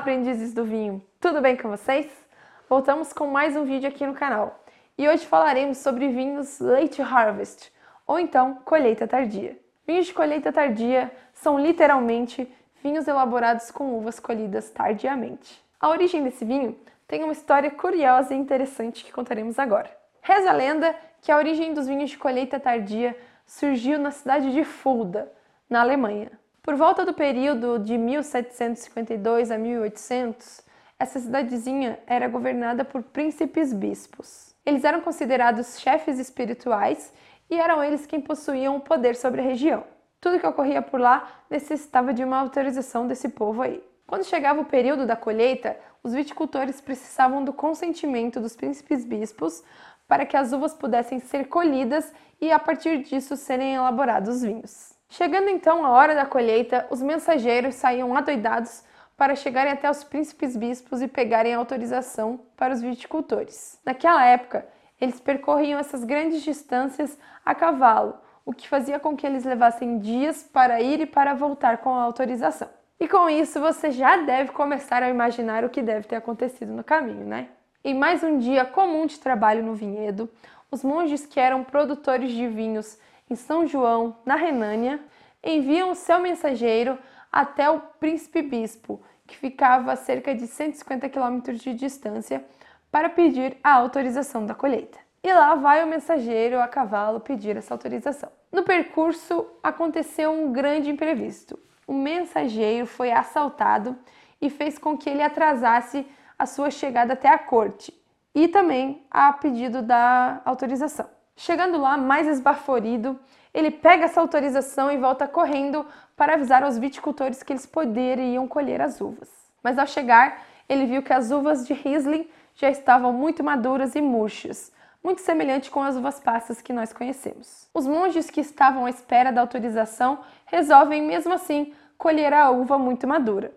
aprendizes do vinho! Tudo bem com vocês? Voltamos com mais um vídeo aqui no canal e hoje falaremos sobre vinhos Late Harvest, ou então colheita tardia. Vinhos de colheita tardia são literalmente vinhos elaborados com uvas colhidas tardiamente. A origem desse vinho tem uma história curiosa e interessante que contaremos agora. Reza a lenda que a origem dos vinhos de colheita tardia surgiu na cidade de Fulda, na Alemanha. Por volta do período de 1752 a 1800, essa cidadezinha era governada por príncipes bispos. Eles eram considerados chefes espirituais e eram eles quem possuíam o poder sobre a região. Tudo que ocorria por lá necessitava de uma autorização desse povo aí. Quando chegava o período da colheita, os viticultores precisavam do consentimento dos príncipes bispos para que as uvas pudessem ser colhidas e a partir disso serem elaborados vinhos. Chegando então a hora da colheita, os mensageiros saíam adoidados para chegarem até os príncipes bispos e pegarem autorização para os viticultores. Naquela época, eles percorriam essas grandes distâncias a cavalo, o que fazia com que eles levassem dias para ir e para voltar com a autorização. E com isso você já deve começar a imaginar o que deve ter acontecido no caminho, né? Em mais um dia comum de trabalho no vinhedo, os monges que eram produtores de vinhos em São João, na Renânia, enviam seu mensageiro até o príncipe bispo, que ficava a cerca de 150 quilômetros de distância, para pedir a autorização da colheita. E lá vai o mensageiro a cavalo pedir essa autorização. No percurso aconteceu um grande imprevisto. O mensageiro foi assaltado e fez com que ele atrasasse a sua chegada até a corte e também a pedido da autorização. Chegando lá, mais esbaforido, ele pega essa autorização e volta correndo para avisar aos viticultores que eles poderiam colher as uvas. Mas ao chegar, ele viu que as uvas de Riesling já estavam muito maduras e murchas, muito semelhante com as uvas passas que nós conhecemos. Os monges que estavam à espera da autorização resolvem, mesmo assim, colher a uva muito madura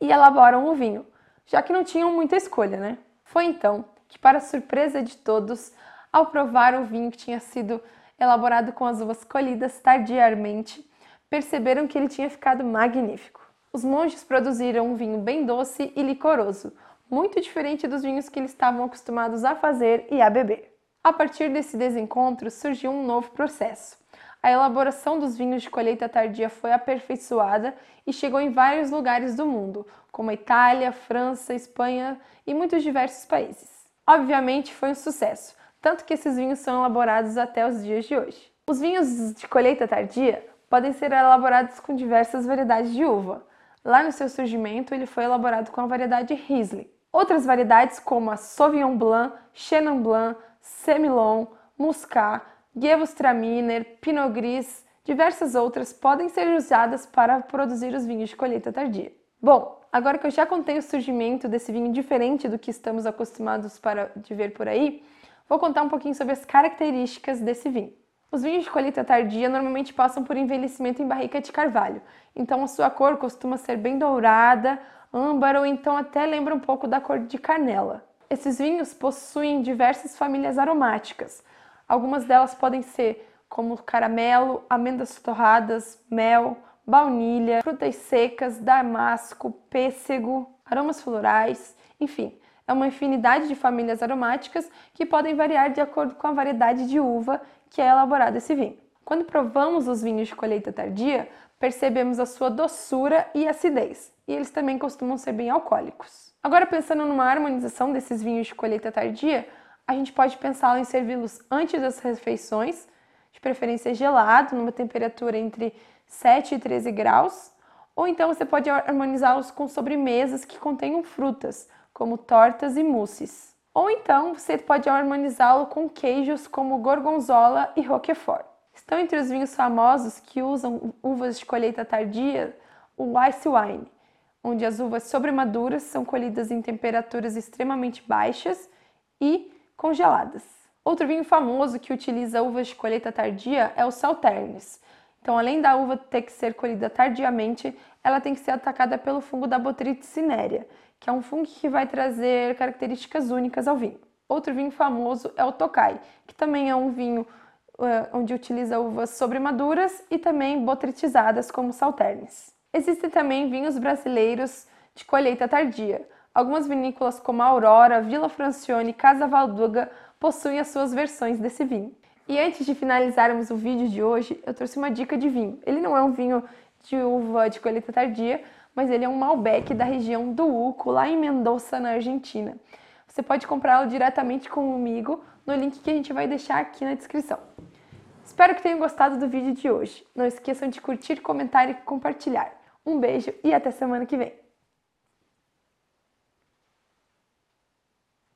e elaboram o vinho, já que não tinham muita escolha, né? Foi então que, para surpresa de todos, ao provar o vinho que tinha sido elaborado com as uvas colhidas tardiamente, perceberam que ele tinha ficado magnífico. Os monges produziram um vinho bem doce e licoroso, muito diferente dos vinhos que eles estavam acostumados a fazer e a beber. A partir desse desencontro surgiu um novo processo. A elaboração dos vinhos de colheita tardia foi aperfeiçoada e chegou em vários lugares do mundo, como Itália, França, Espanha e muitos diversos países. Obviamente foi um sucesso, tanto que esses vinhos são elaborados até os dias de hoje. Os vinhos de colheita tardia podem ser elaborados com diversas variedades de uva. Lá no seu surgimento, ele foi elaborado com a variedade Riesling. Outras variedades como a Sauvignon Blanc, Chenin Blanc, Semillon, Muscat, Gewürztraminer, Pinot Gris, diversas outras podem ser usadas para produzir os vinhos de colheita tardia. Bom, agora que eu já contei o surgimento desse vinho diferente do que estamos acostumados para de ver por aí, vou contar um pouquinho sobre as características desse vinho. Os vinhos de colheita tardia normalmente passam por envelhecimento em barrica de carvalho, então a sua cor costuma ser bem dourada, âmbar ou então até lembra um pouco da cor de canela. Esses vinhos possuem diversas famílias aromáticas. Algumas delas podem ser como caramelo, amêndoas torradas, mel, baunilha, frutas secas, damasco, pêssego, aromas florais, enfim, é uma infinidade de famílias aromáticas que podem variar de acordo com a variedade de uva que é elaborado esse vinho. Quando provamos os vinhos de colheita tardia, percebemos a sua doçura e acidez, e eles também costumam ser bem alcoólicos. Agora, pensando numa harmonização desses vinhos de colheita tardia, a gente pode pensar em servi-los antes das refeições, de preferência gelado, numa temperatura entre 7 e 13 graus, ou então você pode harmonizá-los com sobremesas que contenham frutas, como tortas e mousses. Ou então você pode harmonizá-lo com queijos como gorgonzola e roquefort. Estão entre os vinhos famosos que usam uvas de colheita tardia o ice wine, onde as uvas sobremaduras são colhidas em temperaturas extremamente baixas e congeladas. Outro vinho famoso que utiliza uvas de colheita tardia é o Sauternes. Então, além da uva ter que ser colhida tardiamente, ela tem que ser atacada pelo fungo da Botrytis cinerea, que é um fungo que vai trazer características únicas ao vinho. Outro vinho famoso é o Tokai, que também é um vinho uh, onde utiliza uvas sobremaduras e também botritizadas como salternes. Existem também vinhos brasileiros de colheita tardia. Algumas vinícolas como Aurora, Vila Francione e Casa Valduga possuem as suas versões desse vinho. E antes de finalizarmos o vídeo de hoje, eu trouxe uma dica de vinho. Ele não é um vinho de uva de colheita tardia, mas ele é um Malbec da região do Uco, lá em Mendoza, na Argentina. Você pode comprá-lo diretamente comigo no link que a gente vai deixar aqui na descrição. Espero que tenham gostado do vídeo de hoje. Não esqueçam de curtir, comentar e compartilhar. Um beijo e até semana que vem.